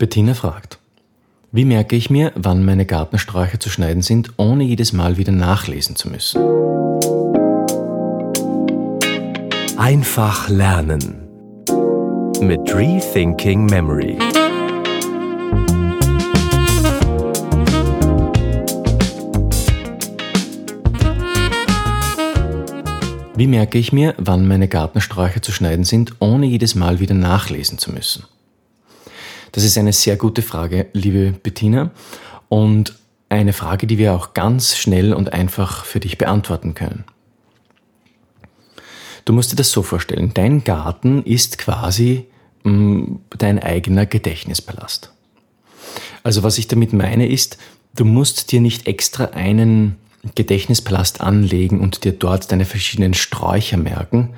Bettina fragt, wie merke ich mir, wann meine Gartensträucher zu schneiden sind, ohne jedes Mal wieder nachlesen zu müssen? Einfach lernen mit Rethinking Memory. Wie merke ich mir, wann meine Gartensträucher zu schneiden sind, ohne jedes Mal wieder nachlesen zu müssen? Das ist eine sehr gute Frage, liebe Bettina, und eine Frage, die wir auch ganz schnell und einfach für dich beantworten können. Du musst dir das so vorstellen, dein Garten ist quasi mm, dein eigener Gedächtnispalast. Also was ich damit meine ist, du musst dir nicht extra einen Gedächtnispalast anlegen und dir dort deine verschiedenen Sträucher merken.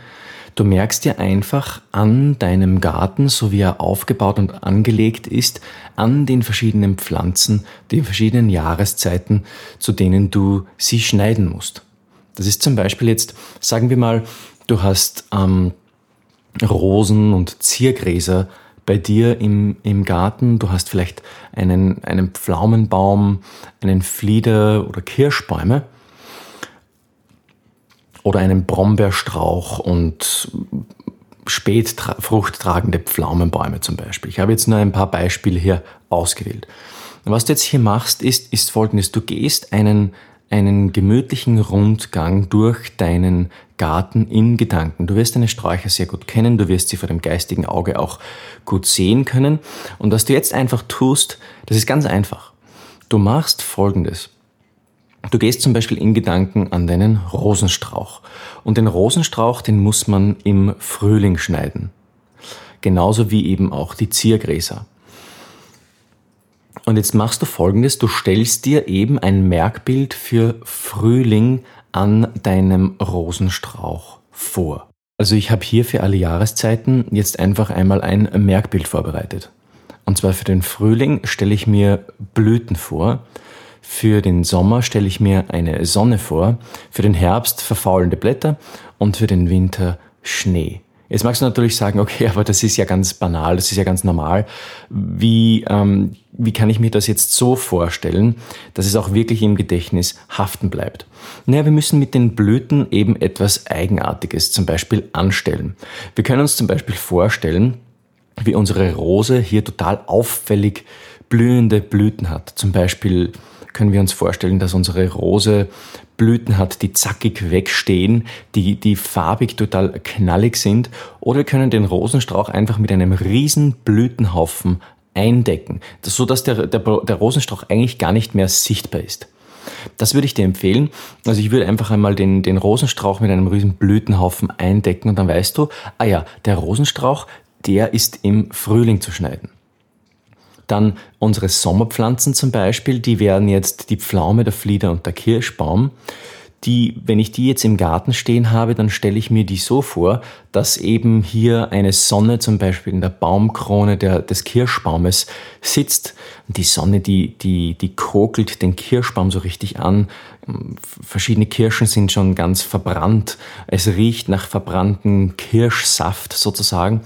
Du merkst dir einfach an deinem Garten, so wie er aufgebaut und angelegt ist, an den verschiedenen Pflanzen, den verschiedenen Jahreszeiten, zu denen du sie schneiden musst. Das ist zum Beispiel jetzt, sagen wir mal, du hast ähm, Rosen und Ziergräser bei dir im, im Garten. Du hast vielleicht einen, einen Pflaumenbaum, einen Flieder oder Kirschbäume oder einen Brombeerstrauch und spätfruchttragende Pflaumenbäume zum Beispiel. Ich habe jetzt nur ein paar Beispiele hier ausgewählt. Was du jetzt hier machst, ist, ist folgendes. Du gehst einen, einen gemütlichen Rundgang durch deinen Garten in Gedanken. Du wirst deine Sträucher sehr gut kennen, du wirst sie vor dem geistigen Auge auch gut sehen können. Und was du jetzt einfach tust, das ist ganz einfach. Du machst Folgendes. Du gehst zum Beispiel in Gedanken an deinen Rosenstrauch. Und den Rosenstrauch, den muss man im Frühling schneiden. Genauso wie eben auch die Ziergräser. Und jetzt machst du folgendes, du stellst dir eben ein Merkbild für Frühling an deinem Rosenstrauch vor. Also ich habe hier für alle Jahreszeiten jetzt einfach einmal ein Merkbild vorbereitet. Und zwar für den Frühling stelle ich mir Blüten vor, für den Sommer stelle ich mir eine Sonne vor, für den Herbst verfaulende Blätter und für den Winter Schnee. Jetzt magst du natürlich sagen, okay, aber das ist ja ganz banal, das ist ja ganz normal. Wie, ähm, wie kann ich mir das jetzt so vorstellen, dass es auch wirklich im Gedächtnis haften bleibt? Naja, wir müssen mit den Blüten eben etwas Eigenartiges zum Beispiel anstellen. Wir können uns zum Beispiel vorstellen, wie unsere Rose hier total auffällig blühende Blüten hat. Zum Beispiel können wir uns vorstellen, dass unsere Rose Blüten hat, die zackig wegstehen, die, die farbig total knallig sind. Oder wir können den Rosenstrauch einfach mit einem riesen Blütenhaufen eindecken, so dass der, der, der Rosenstrauch eigentlich gar nicht mehr sichtbar ist. Das würde ich dir empfehlen. Also ich würde einfach einmal den, den Rosenstrauch mit einem riesen Blütenhaufen eindecken und dann weißt du, ah ja, der Rosenstrauch, der ist im Frühling zu schneiden. Dann unsere Sommerpflanzen zum Beispiel, die werden jetzt die Pflaume, der Flieder und der Kirschbaum. Die, wenn ich die jetzt im Garten stehen habe, dann stelle ich mir die so vor, dass eben hier eine Sonne zum Beispiel in der Baumkrone der, des Kirschbaumes sitzt. Die Sonne, die, die, die kokelt den Kirschbaum so richtig an. Verschiedene Kirschen sind schon ganz verbrannt. Es riecht nach verbrannten Kirschsaft sozusagen.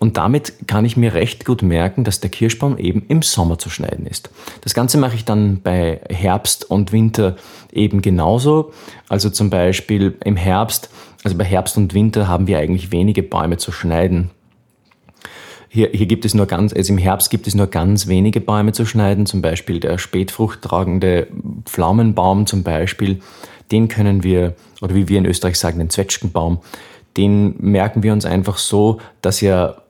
Und damit kann ich mir recht gut merken, dass der Kirschbaum eben im Sommer zu schneiden ist. Das Ganze mache ich dann bei Herbst und Winter eben genauso. Also zum Beispiel im Herbst, also bei Herbst und Winter haben wir eigentlich wenige Bäume zu schneiden. Hier, hier gibt es nur ganz, also im Herbst gibt es nur ganz wenige Bäume zu schneiden, zum Beispiel der spätfruchttragende Pflaumenbaum zum Beispiel. Den können wir, oder wie wir in Österreich sagen, den Zwetschgenbaum, den merken wir uns einfach so, dass er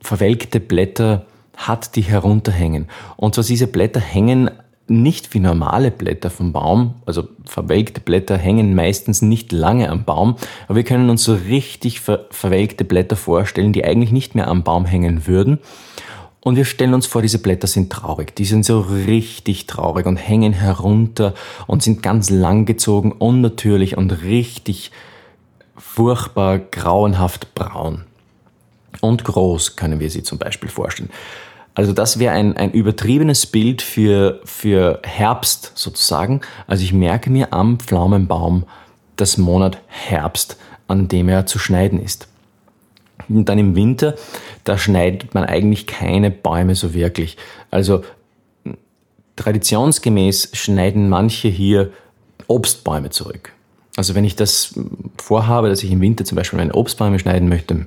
verwelkte Blätter hat, die herunterhängen. Und zwar diese Blätter hängen nicht wie normale Blätter vom Baum, also verwelkte Blätter hängen meistens nicht lange am Baum, aber wir können uns so richtig ver verwelkte Blätter vorstellen, die eigentlich nicht mehr am Baum hängen würden. Und wir stellen uns vor, diese Blätter sind traurig. Die sind so richtig traurig und hängen herunter und sind ganz langgezogen, unnatürlich und richtig furchtbar grauenhaft braun und groß können wir sie zum Beispiel vorstellen. Also das wäre ein, ein übertriebenes Bild für, für Herbst sozusagen. Also ich merke mir am Pflaumenbaum das Monat Herbst, an dem er zu schneiden ist. Und dann im Winter, da schneidet man eigentlich keine Bäume so wirklich. Also traditionsgemäß schneiden manche hier Obstbäume zurück. Also wenn ich das vorhabe, dass ich im Winter zum Beispiel meine Obstbäume schneiden möchte,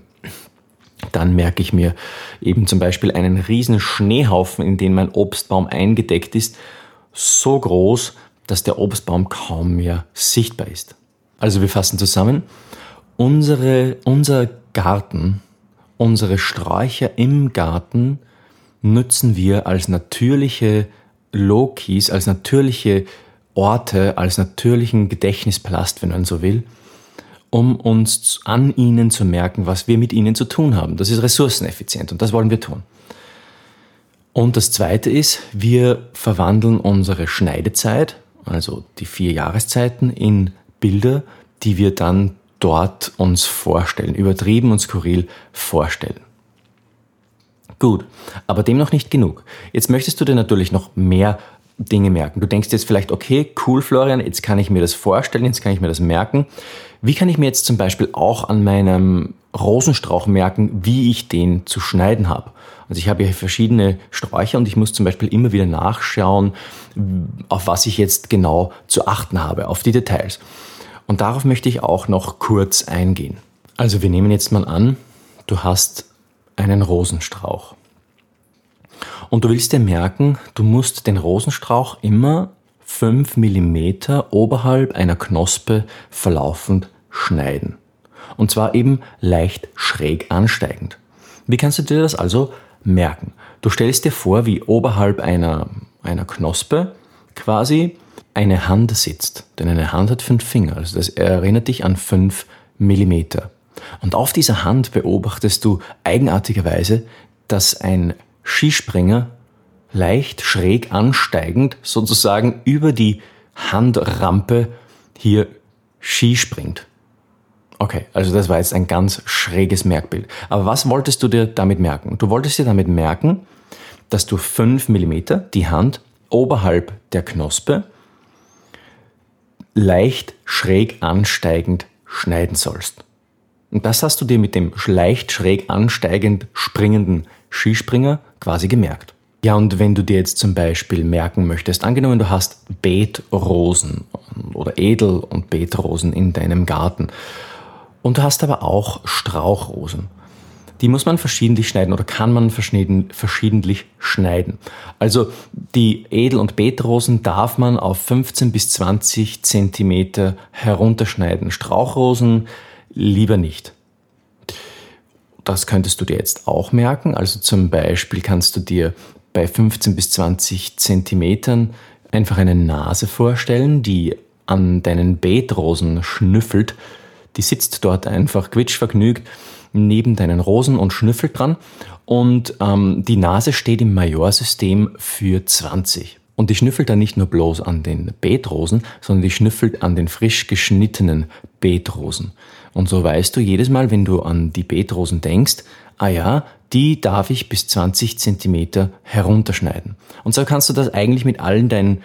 dann merke ich mir eben zum Beispiel einen riesen Schneehaufen, in den mein Obstbaum eingedeckt ist, so groß, dass der Obstbaum kaum mehr sichtbar ist. Also wir fassen zusammen, unsere, unser Garten, unsere Sträucher im Garten nutzen wir als natürliche Lokis, als natürliche Orte, als natürlichen Gedächtnispalast, wenn man so will, um uns an ihnen zu merken, was wir mit ihnen zu tun haben. Das ist ressourceneffizient und das wollen wir tun. Und das Zweite ist, wir verwandeln unsere Schneidezeit, also die vier Jahreszeiten, in Bilder, die wir dann dort uns vorstellen, übertrieben und skurril vorstellen. Gut, aber dem noch nicht genug. Jetzt möchtest du dir natürlich noch mehr Dinge merken. Du denkst jetzt vielleicht, okay, cool, Florian, jetzt kann ich mir das vorstellen, jetzt kann ich mir das merken. Wie kann ich mir jetzt zum Beispiel auch an meinem Rosenstrauch merken, wie ich den zu schneiden habe? Also ich habe hier verschiedene Sträucher und ich muss zum Beispiel immer wieder nachschauen, auf was ich jetzt genau zu achten habe, auf die Details. Und darauf möchte ich auch noch kurz eingehen. Also wir nehmen jetzt mal an, du hast einen Rosenstrauch. Und du willst dir merken, du musst den Rosenstrauch immer 5 mm oberhalb einer Knospe verlaufend schneiden. Und zwar eben leicht schräg ansteigend. Wie kannst du dir das also merken? Du stellst dir vor, wie oberhalb einer, einer Knospe quasi eine Hand sitzt. Denn eine Hand hat fünf Finger. Also das erinnert dich an 5 mm. Und auf dieser Hand beobachtest du eigenartigerweise, dass ein Skispringer leicht schräg ansteigend sozusagen über die Handrampe hier Ski springt. Okay, also das war jetzt ein ganz schräges Merkbild. Aber was wolltest du dir damit merken? Du wolltest dir damit merken, dass du 5 mm die Hand oberhalb der Knospe leicht schräg ansteigend schneiden sollst. Und das hast du dir mit dem leicht schräg ansteigend springenden Skispringer quasi gemerkt. Ja, und wenn du dir jetzt zum Beispiel merken möchtest, angenommen du hast Beetrosen oder Edel- und Beetrosen in deinem Garten und du hast aber auch Strauchrosen. Die muss man verschiedentlich schneiden oder kann man verschiedentlich schneiden. Also die Edel- und Beetrosen darf man auf 15 bis 20 Zentimeter herunterschneiden. Strauchrosen lieber nicht. Das könntest du dir jetzt auch merken. Also zum Beispiel kannst du dir bei 15 bis 20 Zentimetern einfach eine Nase vorstellen, die an deinen Beetrosen schnüffelt. Die sitzt dort einfach quitschvergnügt neben deinen Rosen und schnüffelt dran. Und ähm, die Nase steht im Majorsystem für 20. Und die schnüffelt dann nicht nur bloß an den Beetrosen, sondern die schnüffelt an den frisch geschnittenen Beetrosen. Und so weißt du jedes Mal, wenn du an die Beetrosen denkst, ah ja, die darf ich bis 20 Zentimeter herunterschneiden. Und so kannst du das eigentlich mit allen deinen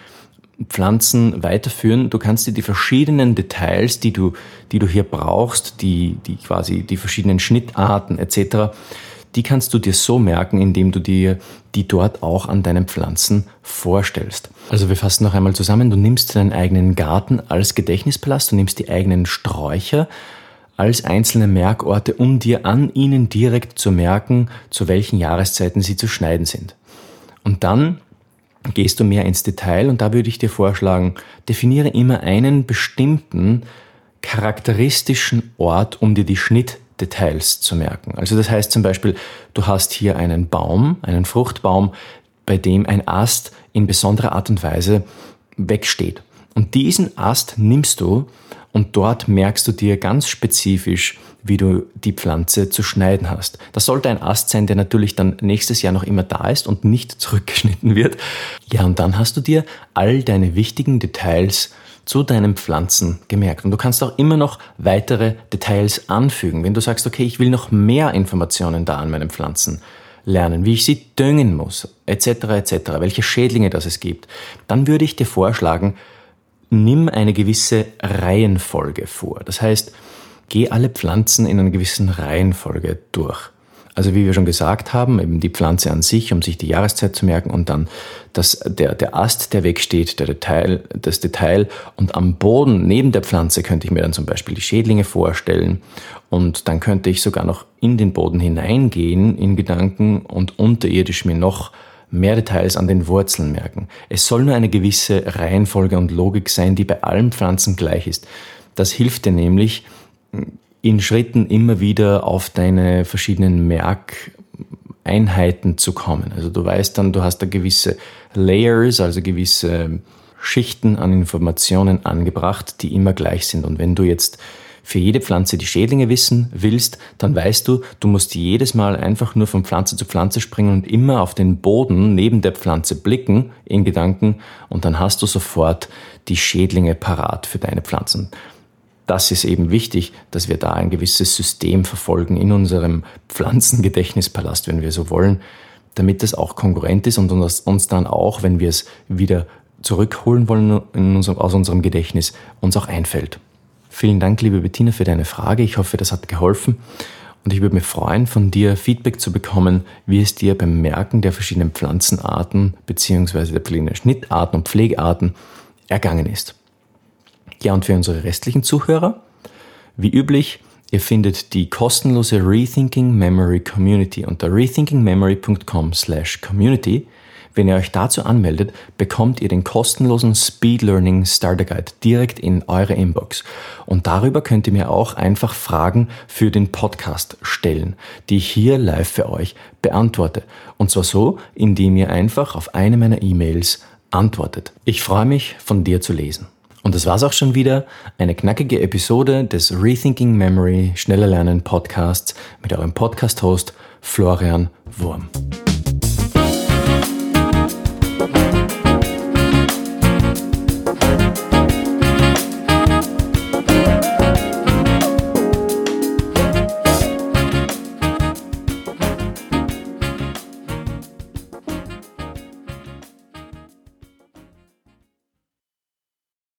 Pflanzen weiterführen. Du kannst dir die verschiedenen Details, die du, die du hier brauchst, die, die quasi die verschiedenen Schnittarten etc., die kannst du dir so merken, indem du dir die dort auch an deinen Pflanzen vorstellst. Also wir fassen noch einmal zusammen. Du nimmst deinen eigenen Garten als Gedächtnispalast, du nimmst die eigenen Sträucher als einzelne Merkorte, um dir an ihnen direkt zu merken, zu welchen Jahreszeiten sie zu schneiden sind. Und dann gehst du mehr ins Detail und da würde ich dir vorschlagen, definiere immer einen bestimmten charakteristischen Ort, um dir die Schnittdetails zu merken. Also das heißt zum Beispiel, du hast hier einen Baum, einen Fruchtbaum, bei dem ein Ast in besonderer Art und Weise wegsteht. Und diesen Ast nimmst du und dort merkst du dir ganz spezifisch, wie du die Pflanze zu schneiden hast. Das sollte ein Ast sein, der natürlich dann nächstes Jahr noch immer da ist und nicht zurückgeschnitten wird. Ja, und dann hast du dir all deine wichtigen Details zu deinen Pflanzen gemerkt. Und du kannst auch immer noch weitere Details anfügen. Wenn du sagst, okay, ich will noch mehr Informationen da an meinen Pflanzen lernen, wie ich sie düngen muss, etc., etc., welche Schädlinge das es gibt, dann würde ich dir vorschlagen, nimm eine gewisse Reihenfolge vor. Das heißt, geh alle Pflanzen in einer gewissen Reihenfolge durch. Also wie wir schon gesagt haben, eben die Pflanze an sich, um sich die Jahreszeit zu merken und dann das, der, der Ast, der wegsteht, der Detail, das Detail und am Boden neben der Pflanze könnte ich mir dann zum Beispiel die Schädlinge vorstellen und dann könnte ich sogar noch in den Boden hineingehen in Gedanken und unterirdisch mir noch mehr Details an den Wurzeln merken. Es soll nur eine gewisse Reihenfolge und Logik sein, die bei allen Pflanzen gleich ist. Das hilft dir nämlich, in Schritten immer wieder auf deine verschiedenen Merkeinheiten zu kommen. Also du weißt dann, du hast da gewisse Layers, also gewisse Schichten an Informationen angebracht, die immer gleich sind. Und wenn du jetzt für jede Pflanze die Schädlinge wissen willst, dann weißt du, du musst jedes Mal einfach nur von Pflanze zu Pflanze springen und immer auf den Boden neben der Pflanze blicken in Gedanken und dann hast du sofort die Schädlinge parat für deine Pflanzen das ist eben wichtig, dass wir da ein gewisses System verfolgen in unserem Pflanzengedächtnispalast, wenn wir so wollen, damit das auch konkurrent ist und uns dann auch, wenn wir es wieder zurückholen wollen unserem, aus unserem Gedächtnis, uns auch einfällt. Vielen Dank, liebe Bettina, für deine Frage. Ich hoffe, das hat geholfen. Und ich würde mich freuen, von dir Feedback zu bekommen, wie es dir beim Merken der verschiedenen Pflanzenarten bzw. der verschiedenen Schnittarten und Pflegearten ergangen ist. Ja, und für unsere restlichen Zuhörer, wie üblich, ihr findet die kostenlose Rethinking Memory Community unter rethinkingmemory.com slash community. Wenn ihr euch dazu anmeldet, bekommt ihr den kostenlosen Speed Learning Starter Guide direkt in eure Inbox. Und darüber könnt ihr mir auch einfach Fragen für den Podcast stellen, die ich hier live für euch beantworte. Und zwar so, indem ihr einfach auf eine meiner E-Mails antwortet. Ich freue mich, von dir zu lesen. Und das war's auch schon wieder. Eine knackige Episode des Rethinking Memory Schneller Lernen Podcasts mit eurem Podcast-Host Florian Wurm.